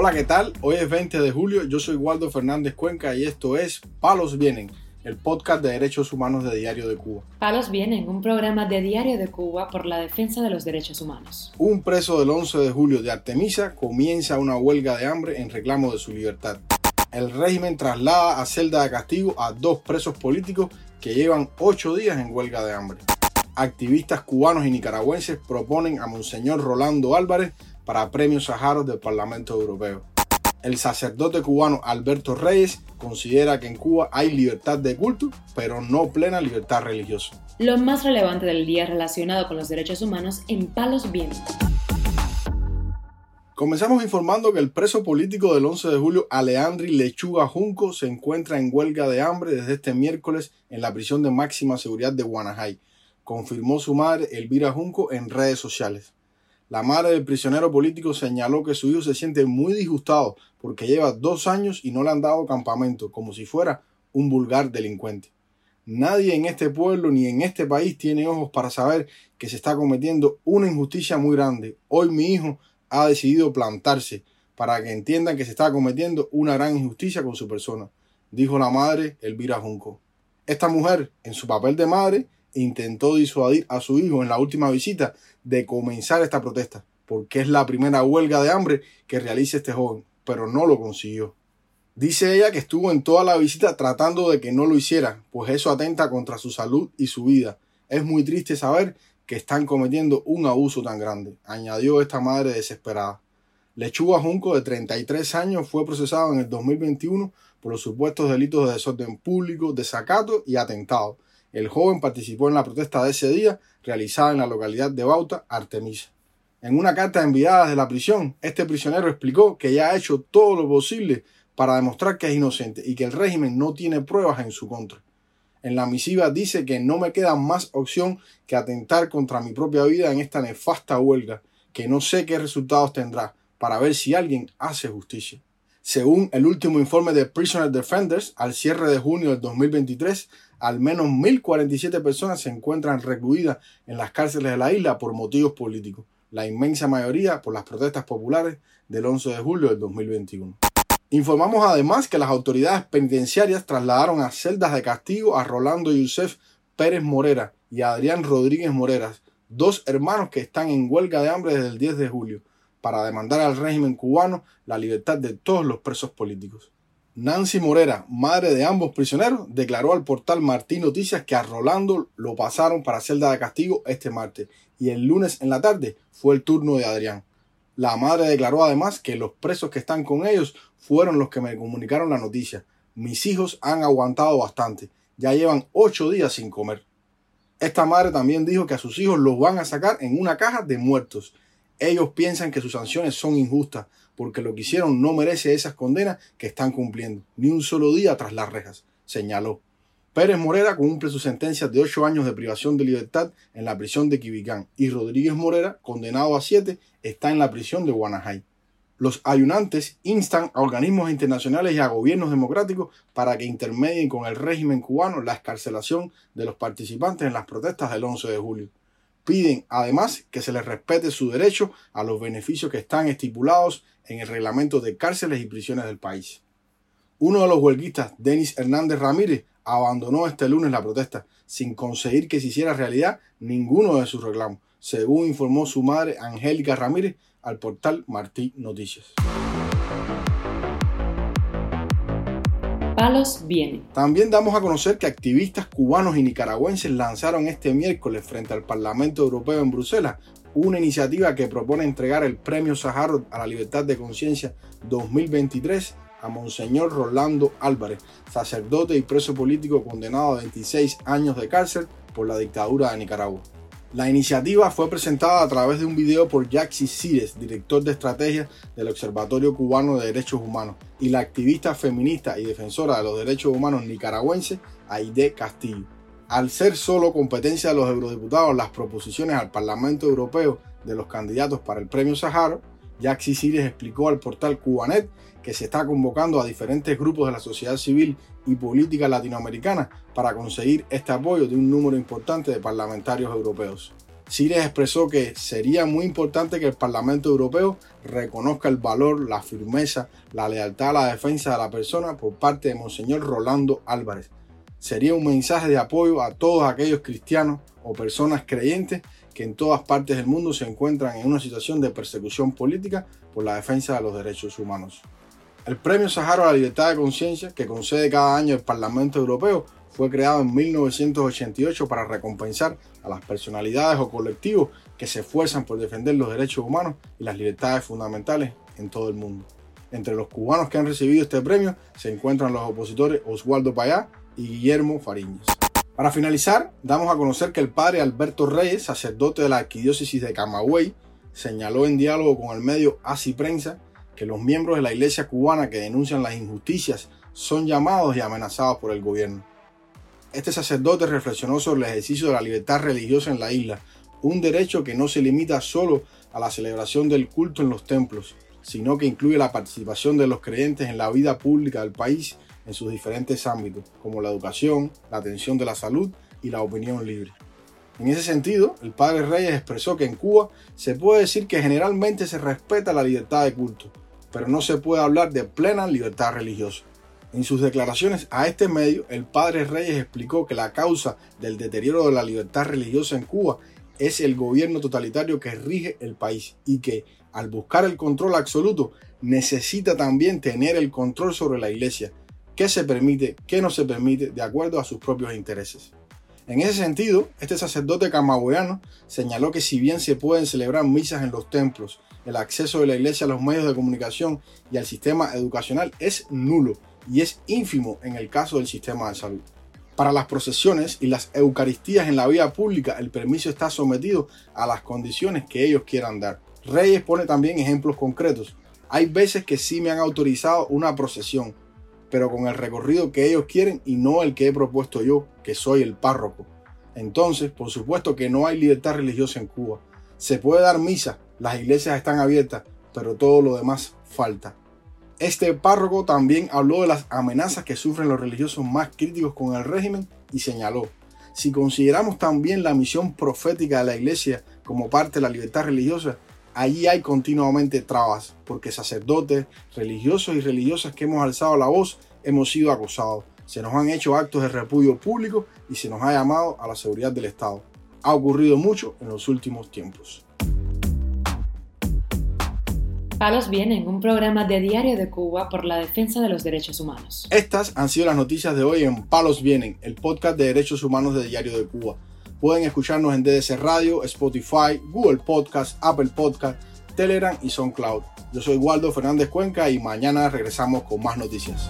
Hola, ¿qué tal? Hoy es 20 de julio, yo soy Waldo Fernández Cuenca y esto es Palos Vienen, el podcast de derechos humanos de Diario de Cuba. Palos Vienen, un programa de Diario de Cuba por la defensa de los derechos humanos. Un preso del 11 de julio de Artemisa comienza una huelga de hambre en reclamo de su libertad. El régimen traslada a celda de castigo a dos presos políticos que llevan ocho días en huelga de hambre. Activistas cubanos y nicaragüenses proponen a Monseñor Rolando Álvarez para premios Saharos del Parlamento Europeo. El sacerdote cubano Alberto Reyes considera que en Cuba hay libertad de culto, pero no plena libertad religiosa. Lo más relevante del día relacionado con los derechos humanos en Palos Vientos. Comenzamos informando que el preso político del 11 de julio, Aleandri Lechuga Junco, se encuentra en huelga de hambre desde este miércoles en la prisión de máxima seguridad de Guanajay, confirmó su madre Elvira Junco en redes sociales. La madre del prisionero político señaló que su hijo se siente muy disgustado porque lleva dos años y no le han dado campamento, como si fuera un vulgar delincuente. Nadie en este pueblo ni en este país tiene ojos para saber que se está cometiendo una injusticia muy grande. Hoy mi hijo ha decidido plantarse para que entiendan que se está cometiendo una gran injusticia con su persona, dijo la madre Elvira Junco. Esta mujer, en su papel de madre, intentó disuadir a su hijo en la última visita de comenzar esta protesta, porque es la primera huelga de hambre que realiza este joven, pero no lo consiguió. Dice ella que estuvo en toda la visita tratando de que no lo hiciera, pues eso atenta contra su salud y su vida. Es muy triste saber que están cometiendo un abuso tan grande, añadió esta madre desesperada. Lechuga Junco, de 33 años, fue procesado en el 2021 por los supuestos delitos de desorden público, desacato y atentado, el joven participó en la protesta de ese día realizada en la localidad de Bauta, Artemisa. En una carta enviada desde la prisión, este prisionero explicó que ya ha hecho todo lo posible para demostrar que es inocente y que el régimen no tiene pruebas en su contra. En la misiva dice que no me queda más opción que atentar contra mi propia vida en esta nefasta huelga, que no sé qué resultados tendrá, para ver si alguien hace justicia. Según el último informe de Prisoner Defenders, al cierre de junio del 2023, al menos 1.047 personas se encuentran recluidas en las cárceles de la isla por motivos políticos, la inmensa mayoría por las protestas populares del 11 de julio del 2021. Informamos además que las autoridades penitenciarias trasladaron a celdas de castigo a Rolando Yusef Pérez Morera y a Adrián Rodríguez Moreras, dos hermanos que están en huelga de hambre desde el 10 de julio, para demandar al régimen cubano la libertad de todos los presos políticos. Nancy Morera, madre de ambos prisioneros, declaró al portal Martín Noticias que a Rolando lo pasaron para celda de castigo este martes y el lunes en la tarde fue el turno de Adrián. La madre declaró además que los presos que están con ellos fueron los que me comunicaron la noticia. Mis hijos han aguantado bastante, ya llevan ocho días sin comer. Esta madre también dijo que a sus hijos los van a sacar en una caja de muertos. Ellos piensan que sus sanciones son injustas, porque lo que hicieron no merece esas condenas que están cumpliendo, ni un solo día tras las rejas, señaló. Pérez Morera cumple su sentencia de ocho años de privación de libertad en la prisión de Quibicán y Rodríguez Morera, condenado a siete, está en la prisión de Guanajay. Los ayunantes instan a organismos internacionales y a gobiernos democráticos para que intermedien con el régimen cubano la escarcelación de los participantes en las protestas del 11 de julio. Piden además que se les respete su derecho a los beneficios que están estipulados en el reglamento de cárceles y prisiones del país. Uno de los huelguistas, Denis Hernández Ramírez, abandonó este lunes la protesta sin conseguir que se hiciera realidad ninguno de sus reclamos, según informó su madre Angélica Ramírez al portal Martí Noticias. También damos a conocer que activistas cubanos y nicaragüenses lanzaron este miércoles frente al Parlamento Europeo en Bruselas una iniciativa que propone entregar el Premio Sájarov a la Libertad de Conciencia 2023 a Monseñor Rolando Álvarez, sacerdote y preso político condenado a 26 años de cárcel por la dictadura de Nicaragua. La iniciativa fue presentada a través de un video por Jaxi Cires, director de estrategia del Observatorio Cubano de Derechos Humanos, y la activista feminista y defensora de los derechos humanos nicaragüense, Aide Castillo. Al ser solo competencia de los eurodiputados las proposiciones al Parlamento Europeo de los candidatos para el Premio Sahara, Jaxi Cires explicó al portal Cubanet que se está convocando a diferentes grupos de la sociedad civil y política latinoamericana para conseguir este apoyo de un número importante de parlamentarios europeos. Siles expresó que sería muy importante que el Parlamento Europeo reconozca el valor, la firmeza, la lealtad a la defensa de la persona por parte de Monseñor Rolando Álvarez. Sería un mensaje de apoyo a todos aquellos cristianos o personas creyentes que en todas partes del mundo se encuentran en una situación de persecución política por la defensa de los derechos humanos. El Premio Sahara a la Libertad de Conciencia, que concede cada año el Parlamento Europeo, fue creado en 1988 para recompensar a las personalidades o colectivos que se esfuerzan por defender los derechos humanos y las libertades fundamentales en todo el mundo. Entre los cubanos que han recibido este premio se encuentran los opositores Oswaldo Payá y Guillermo Fariñas. Para finalizar, damos a conocer que el padre Alberto Reyes, sacerdote de la arquidiócesis de Camagüey, señaló en diálogo con el medio Así Prensa que los miembros de la iglesia cubana que denuncian las injusticias son llamados y amenazados por el gobierno. Este sacerdote reflexionó sobre el ejercicio de la libertad religiosa en la isla, un derecho que no se limita solo a la celebración del culto en los templos, sino que incluye la participación de los creyentes en la vida pública del país en sus diferentes ámbitos, como la educación, la atención de la salud y la opinión libre. En ese sentido, el padre Reyes expresó que en Cuba se puede decir que generalmente se respeta la libertad de culto, pero no se puede hablar de plena libertad religiosa. En sus declaraciones a este medio, el padre Reyes explicó que la causa del deterioro de la libertad religiosa en Cuba es el gobierno totalitario que rige el país y que, al buscar el control absoluto, necesita también tener el control sobre la iglesia, qué se permite, qué no se permite, de acuerdo a sus propios intereses. En ese sentido, este sacerdote camagüeyano señaló que si bien se pueden celebrar misas en los templos, el acceso de la iglesia a los medios de comunicación y al sistema educacional es nulo y es ínfimo en el caso del sistema de salud. Para las procesiones y las eucaristías en la vía pública, el permiso está sometido a las condiciones que ellos quieran dar. Reyes pone también ejemplos concretos. Hay veces que sí me han autorizado una procesión, pero con el recorrido que ellos quieren y no el que he propuesto yo, que soy el párroco. Entonces, por supuesto que no hay libertad religiosa en Cuba. Se puede dar misa, las iglesias están abiertas, pero todo lo demás falta. Este párroco también habló de las amenazas que sufren los religiosos más críticos con el régimen y señaló, si consideramos también la misión profética de la iglesia como parte de la libertad religiosa, allí hay continuamente trabas, porque sacerdotes, religiosos y religiosas que hemos alzado la voz hemos sido acosados, se nos han hecho actos de repudio público y se nos ha llamado a la seguridad del Estado. Ha ocurrido mucho en los últimos tiempos. Palos Vienen, un programa de Diario de Cuba por la defensa de los derechos humanos. Estas han sido las noticias de hoy en Palos Vienen, el podcast de derechos humanos de Diario de Cuba. Pueden escucharnos en DDC Radio, Spotify, Google Podcast, Apple Podcast, Telegram y SoundCloud. Yo soy Waldo Fernández Cuenca y mañana regresamos con más noticias.